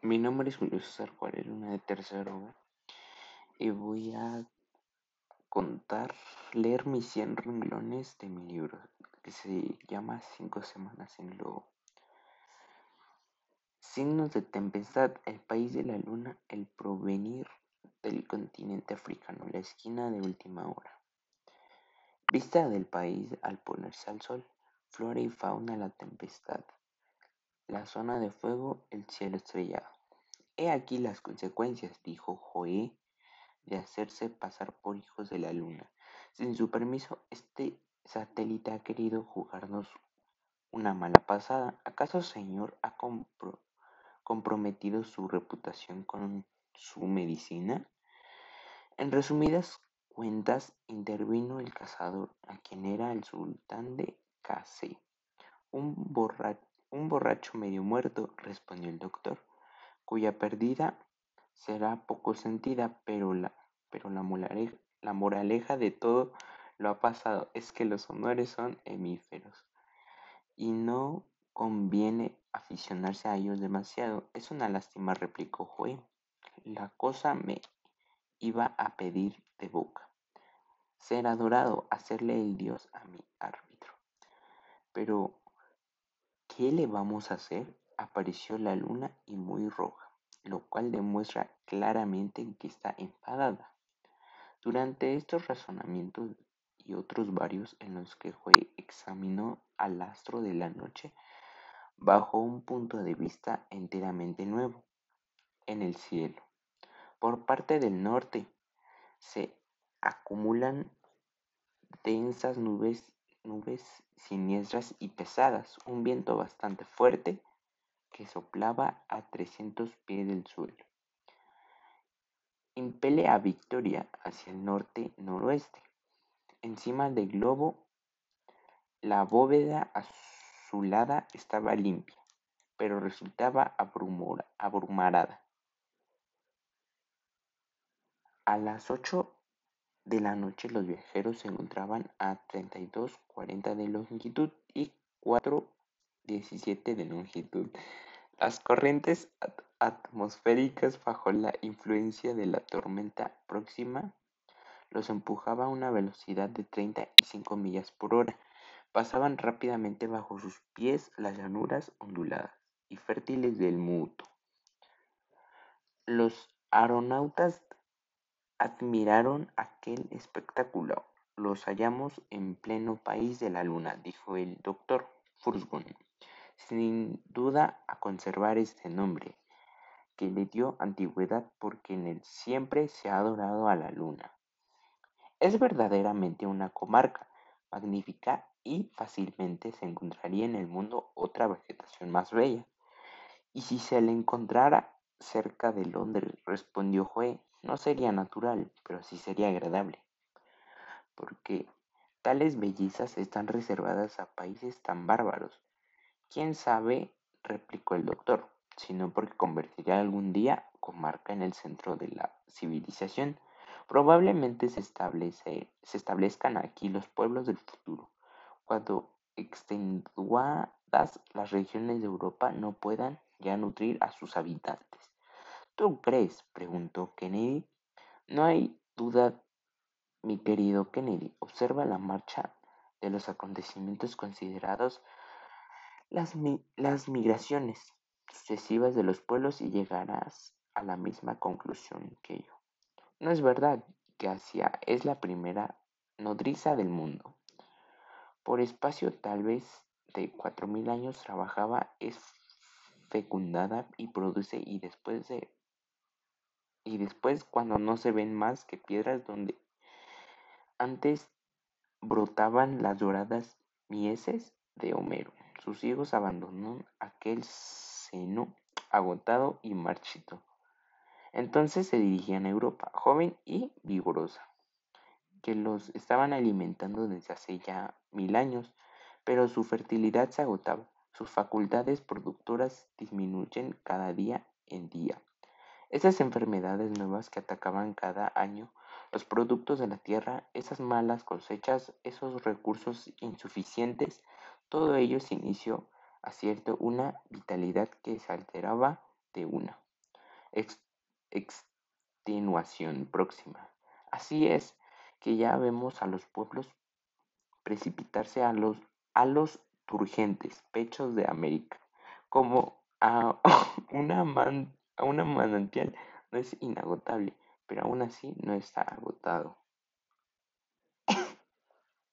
Mi nombre es Julio César Juárez Luna de tercero y voy a contar, leer mis 100 renglones de mi libro que se llama Cinco semanas en Globo. Signos de tempestad, el país de la luna, el provenir del continente africano, la esquina de última hora. Vista del país al ponerse al sol, flora y fauna, la tempestad, la zona de fuego, el cielo estrellado. He aquí las consecuencias, dijo Joé, de hacerse pasar por hijos de la luna. Sin su permiso, este satélite ha querido jugarnos una mala pasada. ¿Acaso, señor, ha comprometido su reputación con su medicina? En resumidas cuentas, intervino el cazador, a quien era el sultán de Kase, un borracho un borracho medio muerto, respondió el doctor, cuya pérdida será poco sentida, pero la, pero la, moraleja, de todo lo ha pasado es que los honores son hemíferos y no conviene aficionarse a ellos demasiado. Es una lástima, replicó Joe. La cosa me iba a pedir de boca. Ser adorado, hacerle el dios a mi árbitro. Pero ¿Qué le vamos a hacer? Apareció la luna y muy roja, lo cual demuestra claramente que está enfadada. Durante estos razonamientos y otros varios en los que Jue examinó al astro de la noche bajo un punto de vista enteramente nuevo, en el cielo. Por parte del norte se acumulan densas nubes nubes siniestras y pesadas, un viento bastante fuerte que soplaba a 300 pies del suelo. Impele a Victoria hacia el norte-noroeste. Encima del globo, la bóveda azulada estaba limpia, pero resultaba abrumarada. A las ocho de la noche los viajeros se encontraban a 32,40 de longitud y 4,17 de longitud. Las corrientes atmosféricas bajo la influencia de la tormenta próxima los empujaba a una velocidad de 35 millas por hora. Pasaban rápidamente bajo sus pies las llanuras onduladas y fértiles del Muto. Los aeronautas Admiraron aquel espectáculo. Los hallamos en pleno país de la luna, dijo el doctor Fursgun, sin duda a conservar este nombre, que le dio antigüedad porque en él siempre se ha adorado a la luna. Es verdaderamente una comarca magnífica y fácilmente se encontraría en el mundo otra vegetación más bella. Y si se le encontrara cerca de Londres, respondió Joe, no sería natural, pero sí sería agradable, porque tales bellezas están reservadas a países tan bárbaros. ¿Quién sabe? replicó el doctor, sino porque convertirá algún día comarca en el centro de la civilización. Probablemente se, establezcan aquí los pueblos del futuro, cuando extenuadas las regiones de Europa no puedan ya nutrir a sus habitantes. ¿Tú crees? preguntó Kennedy. No hay duda, mi querido Kennedy. Observa la marcha de los acontecimientos considerados las, las migraciones sucesivas de los pueblos y llegarás a la misma conclusión que yo. No es verdad que Asia es la primera nodriza del mundo. Por espacio tal vez de cuatro mil años trabajaba, es fecundada y produce y después de y después cuando no se ven más que piedras donde antes brotaban las doradas mieses de Homero. Sus hijos abandonaron aquel seno agotado y marchito. Entonces se dirigían a Europa, joven y vigorosa, que los estaban alimentando desde hace ya mil años, pero su fertilidad se agotaba, sus facultades productoras disminuyen cada día en día. Esas enfermedades nuevas que atacaban cada año los productos de la tierra, esas malas cosechas, esos recursos insuficientes, todo ello se inició a cierto una vitalidad que se alteraba de una. extenuación próxima. Así es que ya vemos a los pueblos precipitarse a los, a los turgentes pechos de América, como a una, man, a una manantial no es inagotable, pero aún así no está agotado.